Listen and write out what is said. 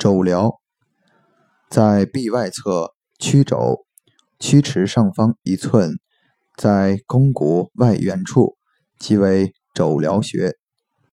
肘髎在臂外侧曲肘曲池上方一寸在肱骨外缘处即为肘髎穴。